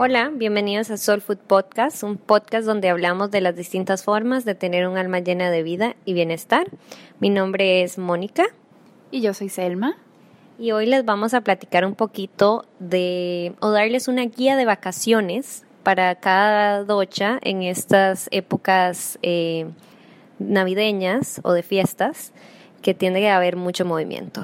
Hola, bienvenidos a Soul Food Podcast, un podcast donde hablamos de las distintas formas de tener un alma llena de vida y bienestar. Mi nombre es Mónica. Y yo soy Selma. Y hoy les vamos a platicar un poquito de, o darles una guía de vacaciones para cada docha en estas épocas eh, navideñas o de fiestas que tiende a haber mucho movimiento.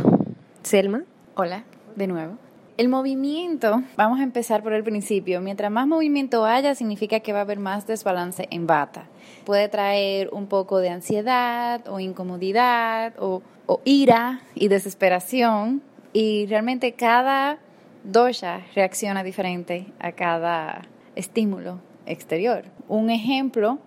Selma. Hola, de nuevo. El movimiento, vamos a empezar por el principio. Mientras más movimiento haya, significa que va a haber más desbalance en bata. Puede traer un poco de ansiedad o incomodidad o, o ira y desesperación. Y realmente cada dosha reacciona diferente a cada estímulo exterior. Un ejemplo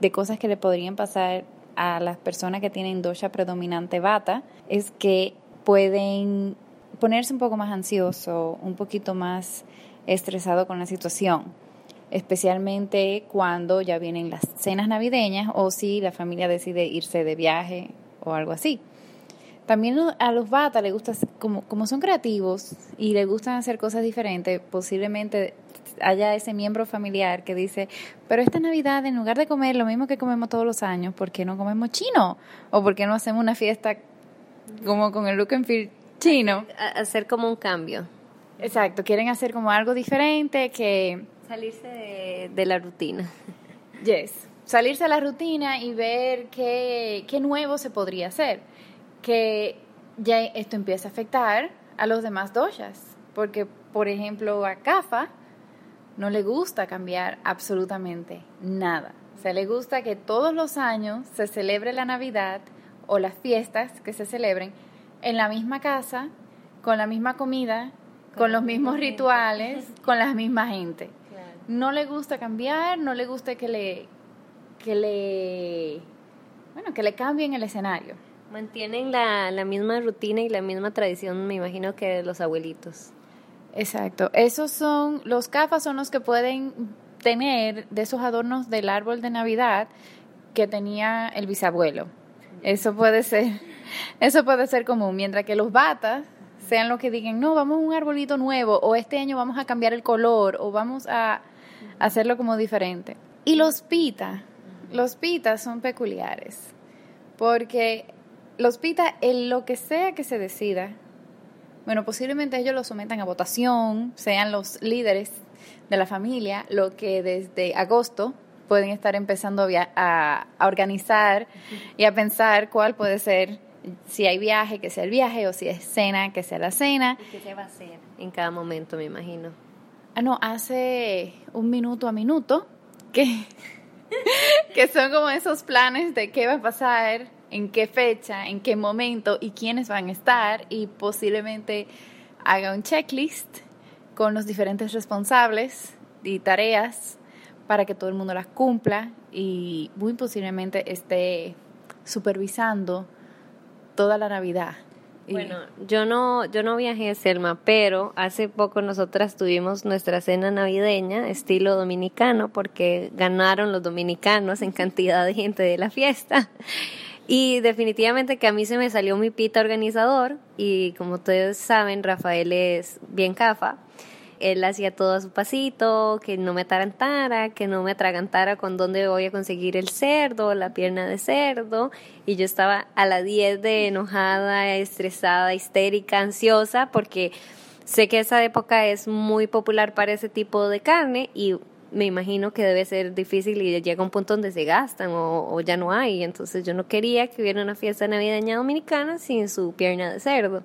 de cosas que le podrían pasar a las personas que tienen dosha predominante bata es que pueden ponerse un poco más ansioso, un poquito más estresado con la situación, especialmente cuando ya vienen las cenas navideñas o si la familia decide irse de viaje o algo así. También a los bata les gusta, como, como son creativos y les gustan hacer cosas diferentes, posiblemente haya ese miembro familiar que dice, pero esta Navidad en lugar de comer lo mismo que comemos todos los años, ¿por qué no comemos chino? ¿O por qué no hacemos una fiesta como con el look and feel chino. Hacer como un cambio. Exacto, quieren hacer como algo diferente que... Salirse de, la rutina. Yes, salirse de la rutina y ver qué, qué nuevo se podría hacer. Que ya esto empieza a afectar a los demás doshas. Porque, por ejemplo, a Kafa no le gusta cambiar absolutamente nada. O sea, le gusta que todos los años se celebre la Navidad o las fiestas que se celebren en la misma casa, con la misma comida, con, los mismos rituales, con la misma gente. No le gusta cambiar, no le gusta que le que le bueno, que le cambien el escenario. Mantienen la, la misma rutina y la misma tradición, me imagino que los abuelitos. Exacto. Esos son los cafas son los que pueden tener de esos adornos del árbol de Navidad que tenía el bisabuelo. Eso puede ser eso puede ser común, mientras que los batas sean los que digan, no, vamos a un arbolito nuevo, o este año vamos a cambiar el color, o vamos a hacerlo como diferente. Y los pitas, los pitas son peculiares, porque los pitas, en lo que sea que se decida, bueno, posiblemente ellos lo sometan a votación, sean los líderes de la familia, lo que desde agosto pueden estar empezando a, a organizar y a pensar cuál puede ser si hay viaje, que sea el viaje, o si es cena, que sea la cena. qué se va a hacer en cada momento, me imagino? Ah, no, hace un minuto a minuto, que, que son como esos planes de qué va a pasar, en qué fecha, en qué momento y quiénes van a estar, y posiblemente haga un checklist con los diferentes responsables y tareas para que todo el mundo las cumpla y muy posiblemente esté supervisando toda la Navidad. Bueno, yo no, yo no viajé, Selma, pero hace poco nosotras tuvimos nuestra cena navideña estilo dominicano porque ganaron los dominicanos en cantidad de gente de la fiesta. Y definitivamente que a mí se me salió mi pita organizador y como ustedes saben, Rafael es bien cafa él hacía todo a su pasito, que no me atarantara, que no me atragantara con dónde voy a conseguir el cerdo, la pierna de cerdo, y yo estaba a la 10 de enojada, estresada, histérica, ansiosa, porque sé que esa época es muy popular para ese tipo de carne y me imagino que debe ser difícil y llega un punto donde se gastan o, ya no hay. Entonces yo no quería que hubiera una fiesta navideña dominicana sin su pierna de cerdo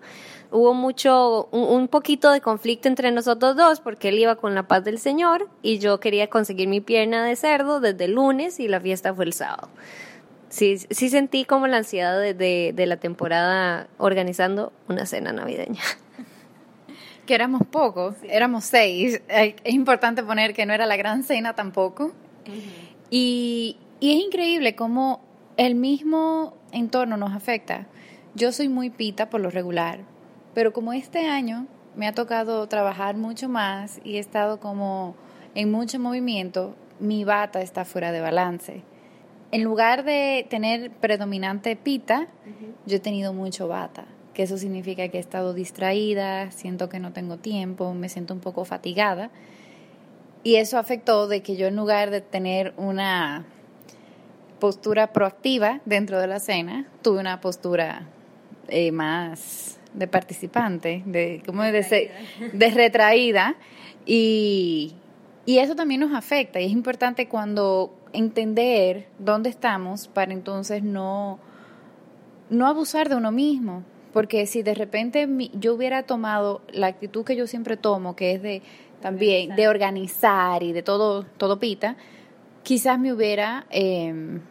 hubo mucho, un, poquito de conflicto entre nosotros dos porque él iba con la paz del Señor y yo quería conseguir mi pierna de cerdo desde el lunes y la fiesta fue el sábado. Sí, sí sentí como la ansiedad de, de, la temporada organizando una cena navideña. Que éramos pocos, éramos seis. Es importante poner que no era la gran cena tampoco. y, y es increíble cómo el mismo entorno nos afecta. Yo soy muy pita por lo regular, pero como este año me ha tocado trabajar mucho más y he estado como en mucho movimiento, mi bata está fuera de balance. En lugar de tener predominante pita, yo he tenido mucho bata, que eso significa que he estado distraída, siento que no tengo tiempo, me siento un poco fatigada. y eso afectó de que yo en lugar de tener una postura proactiva dentro de la cena, tuve una postura eh, más de participante, de, como de, de retraída, y, y eso también nos afecta y es importante cuando entender dónde estamos para entonces no, no abusar de uno mismo. Porque si de repente yo hubiera tomado la actitud que yo siempre tomo, que es de también de organizar. y de todo, todo pita, quizás me hubiera em,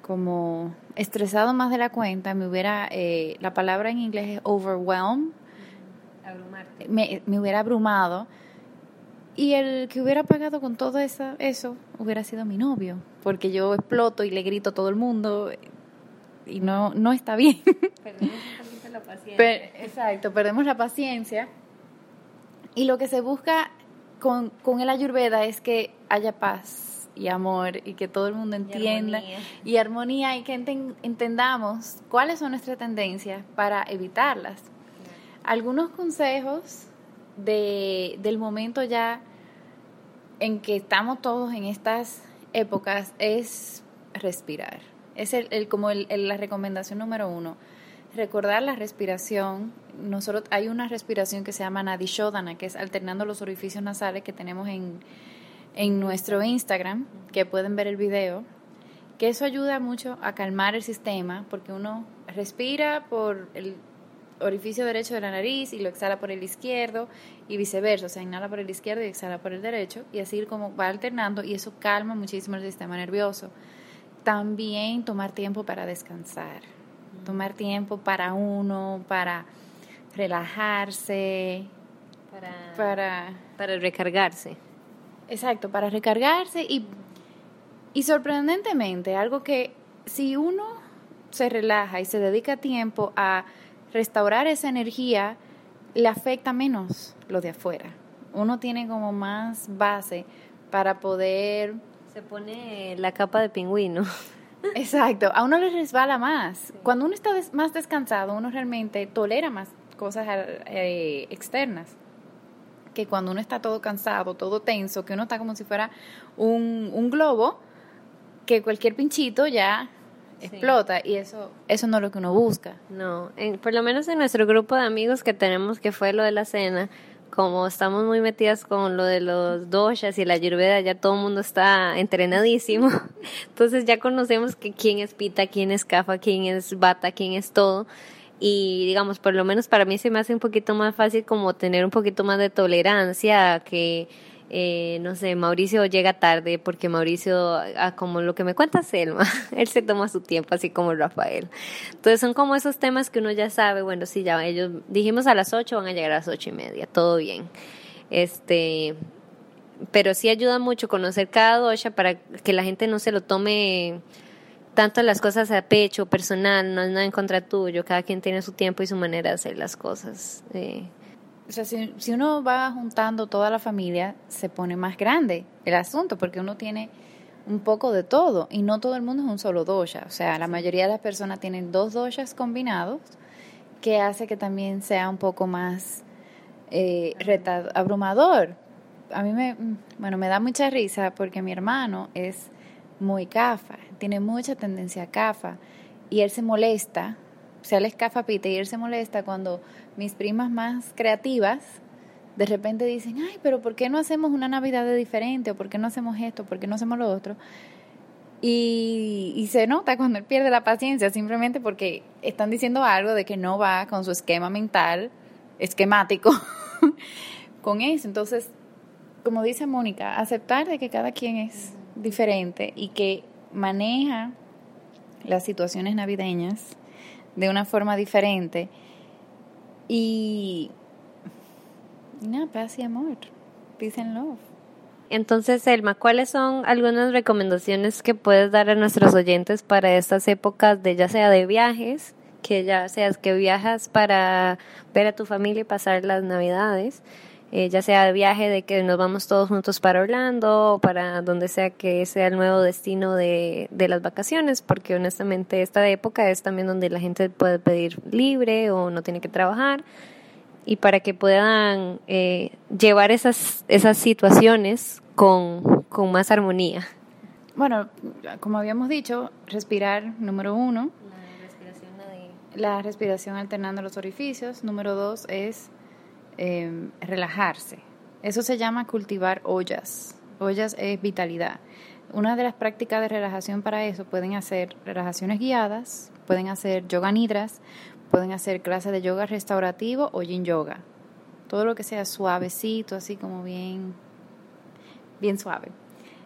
como estresado más de la cuenta, me hubiera, eh, la palabra en inglés es overwhelm, me, me hubiera abrumado. Y el que hubiera pagado con todo eso, eso hubiera sido mi novio, porque yo exploto y le grito a todo el mundo y no, no está bien. Perdemos la paciencia. exacto, perdemos la paciencia. Y lo que se busca con, con el ayurveda es que haya paz y amor y que todo el mundo entienda y armonía y, que entendamos cuáles son nuestras tendencias para evitarlas. Algunos consejos de, del momento ya en que estamos todos en estas épocas es respirar. Es el, como el, la recomendación número uno. Recordar la respiración. Nosotros hay una respiración que se llama Nadishodana, que es alternando los orificios nasales que tenemos en, en nuestro Instagram, que pueden ver el video, que eso ayuda mucho a calmar el sistema, porque uno respira por el orificio derecho de la nariz y lo exhala por el izquierdo y viceversa, o sea, inhala por el izquierdo y exhala por el derecho y así como va alternando y eso calma muchísimo el sistema nervioso. También tomar tiempo para descansar, tomar tiempo para uno, para relajarse, para, para, para recargarse. Exacto, para recargarse y, y sorprendentemente, algo que si uno se relaja y se dedica tiempo a restaurar esa energía le afecta menos lo de afuera. Uno tiene como más base para poder... Se pone la capa de pingüino. Exacto, a uno le resbala más. Cuando uno está más descansado, uno realmente tolera más cosas eh, externas que cuando uno está todo cansado, todo tenso, que uno está como si fuera un, un globo, que cualquier pinchito ya explota y eso eso no es lo que uno busca. No, por lo menos en nuestro grupo de amigos que tenemos que fue lo de la cena, como estamos muy metidas con lo de los doshas y la ayurveda, ya todo el mundo está entrenadísimo. Entonces ya conocemos que quién es pita, quién es kafa, quién es bata, quién es todo. Y digamos, por lo menos para mí se me hace un poquito más fácil como tener un poquito más de tolerancia que eh, no sé, Mauricio llega tarde porque Mauricio, ah, como lo que me cuenta Selma, él se toma su tiempo, así como Rafael. Entonces son como esos temas que uno ya sabe, bueno, sí, ya ellos dijimos a las 8, van a llegar a las ocho y media, todo bien. Este, pero sí ayuda mucho conocer cada dosha para que la gente no se lo tome tanto las cosas a pecho, personal, no es nada en contra tuyo, cada quien tiene su tiempo y su manera de hacer las cosas. Eh, o sea, si, si, uno va juntando toda la familia, se pone más grande el asunto, porque uno tiene un poco de todo y no todo el mundo es un solo dosha. O sea, la mayoría de las personas tienen dos doshas combinados, que hace que también sea un poco más eh, abrumador. A mí me, bueno, me da mucha risa porque mi hermano es muy cafa, tiene mucha tendencia a cafa y él se molesta, o sea, él es cafa pita y él se molesta cuando mis primas más creativas de repente dicen, ay, pero ¿por qué no hacemos una Navidad de diferente? ¿O por qué no hacemos esto? ¿Por qué no hacemos lo otro? Y, y, se nota cuando él pierde la paciencia, simplemente porque están diciendo algo de que no va con su esquema mental, esquemático, con eso. Entonces, como dice Mónica, aceptar de que cada quien es diferente y que maneja las situaciones navideñas de una forma diferente y, nada, paz y amor. Peace and love. Entonces, Elma, ¿cuáles son algunas recomendaciones que puedes dar a nuestros oyentes para estas épocas de ya sea de viajes, que ya seas que viajas para ver a tu familia y pasar las navidades, eh, ya sea de viaje de que nos vamos todos juntos para Orlando o para donde sea que sea el nuevo destino de, de las vacaciones, porque honestamente esta época es también donde la gente puede pedir libre o no tiene que trabajar. y para que puedan eh, llevar esas, esas situaciones con, con más armonía. Bueno, como habíamos dicho, respirar, número uno. La respiración La respiración alternando los orificios. Número dos es eh, relajarse. Eso se llama cultivar ollas. Ollas es vitalidad. Una de las prácticas de relajación para eso pueden hacer relajaciones guiadas, pueden hacer yoga nidras, pueden hacer clases de yoga restaurativo o yin yoga. Todo lo que sea suavecito, así como bien, bien suave.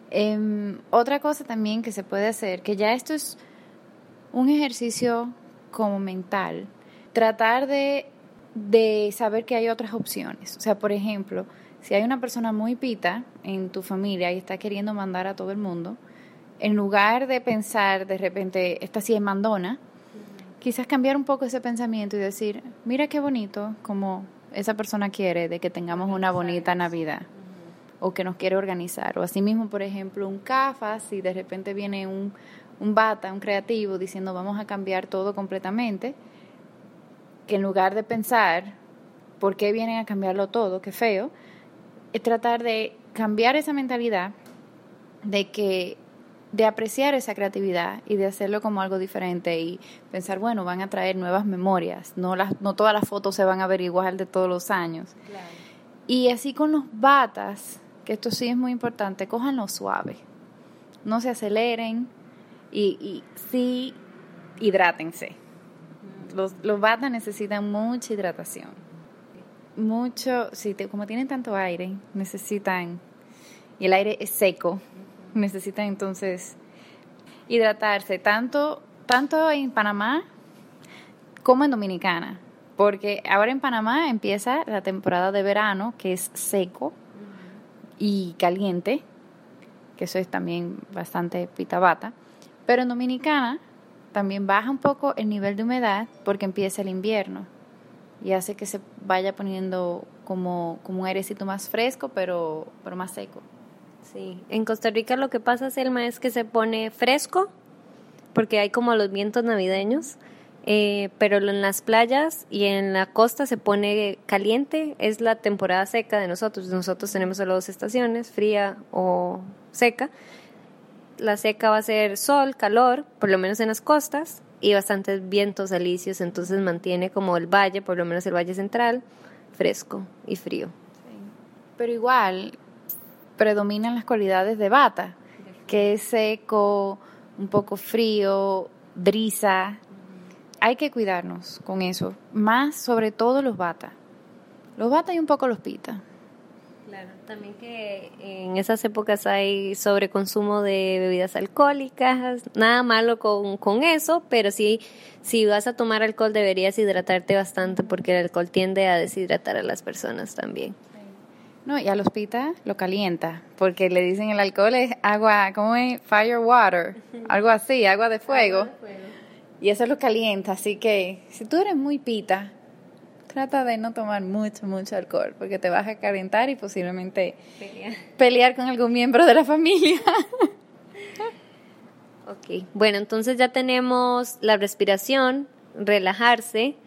Em, otra cosa también que se puede hacer, que ya esto es un ejercicio como mental, tratar de, de saber que hay otras opciones. O sea, por ejemplo, si hay una persona muy pita en tu familia y está queriendo mandar a todo el mundo, en lugar de pensar de repente, esta sí es mandona, quizás cambiar un poco ese pensamiento y decir, mira qué bonito como esa persona quiere de que tengamos una bonita Navidad o que nos quiere organizar. O asimismo, por ejemplo, un CAFA, si de repente viene un, un bata, un creativo, diciendo vamos a cambiar todo completamente, que en lugar de pensar por qué vienen a cambiarlo todo, qué feo, es tratar de cambiar esa mentalidad de que de apreciar esa creatividad y de hacerlo como algo diferente y pensar, bueno, van a traer nuevas memorias, no, las, no todas las fotos se van a ver igual de todos los años. Y así con los batas, que esto sí es muy importante, cójanlo suave, no se aceleren y, y sí hidrátense. Los, los batas necesitan mucha hidratación. Mucho, sí, como tienen tanto aire, necesitan, y el aire es seco, necesitan entonces hidratarse. Tanto, tanto en Panamá como en Dominicana, porque ahora en Panamá empieza la temporada de verano, que es seco y caliente, que eso es también bastante pitabata, pero en Dominicana también baja un poco el nivel de humedad porque empieza el invierno y hace que se vaya poniendo como, como un airecito más fresco, pero, pero más seco. Sí, en Costa Rica lo que pasa, Selma, es que se pone fresco, porque hay como los vientos navideños, eh, pero en las playas y en la costa se pone caliente, es la temporada seca de nosotros. Nosotros tenemos solo dos estaciones, fría o seca. La seca va a ser sol, calor, por lo menos en las costas, y bastantes vientos alicios, entonces mantiene como el valle, por lo menos el valle central, fresco y frío. Pero igual predominan las cualidades de bata, que es seco, un poco frío, brisa. Hay que cuidarnos con eso, más sobre todo los bata. Los bata y un poco los pita. Claro, también que en esas épocas hay sobreconsumo de bebidas alcohólicas, nada malo con, con eso, pero sí, si vas a tomar alcohol deberías hidratarte bastante porque el alcohol tiende a deshidratar a las personas también. No, y a los pita lo calienta, porque le dicen el alcohol es agua, ¿cómo es? Fire water, algo así, agua de fuego. Agua de fuego. Y eso lo calienta, así que si tú eres muy pita, trata de no tomar mucho, mucho alcohol, porque te vas a calentar y posiblemente pelear, con algún miembro de la familia. ok, bueno, entonces ya tenemos la respiración, relajarse,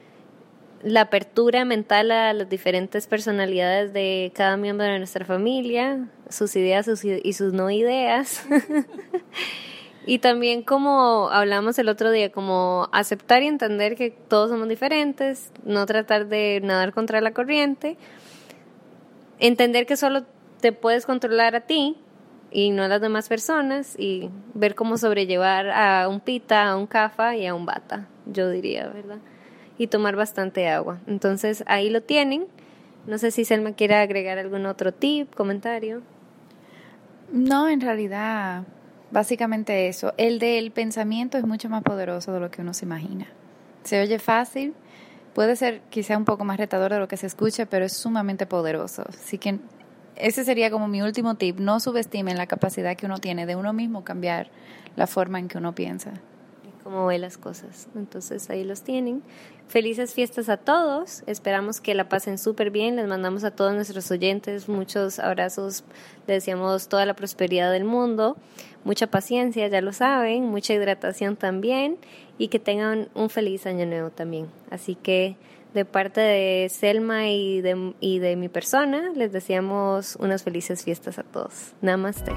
la apertura mental a las diferentes personalidades de cada miembro de nuestra familia, sus ideas y sus no ideas. Y también como hablamos el otro día, como aceptar y entender que todos somos diferentes, no tratar de nadar contra la corriente, entender que solo te puedes controlar a ti y no a las demás personas y ver cómo sobrellevar a un pita, a un cafa y a un bata, yo diría, ¿verdad? Y tomar bastante agua. Entonces ahí lo tienen. No sé si Selma quiere agregar algún otro tip, comentario. No, en realidad Básicamente eso. El del pensamiento es mucho más poderoso de lo que uno se imagina. Se oye fácil, puede ser quizá un poco más retador de lo que se escucha, pero es sumamente poderoso. Así que ese sería como mi último tip. No subestimen la capacidad que uno tiene de uno mismo cambiar la forma en que uno piensa. Cómo ve las cosas. Entonces ahí los tienen. Felices fiestas a todos. Esperamos que la pasen súper bien. Les mandamos a todos nuestros oyentes muchos abrazos. Les deseamos toda la prosperidad del mundo mucha paciencia, ya lo saben, mucha hidratación también y que tengan un feliz año nuevo también. Así que de parte de Selma y de, y de mi persona, les deseamos unas felices fiestas a todos. Namaste.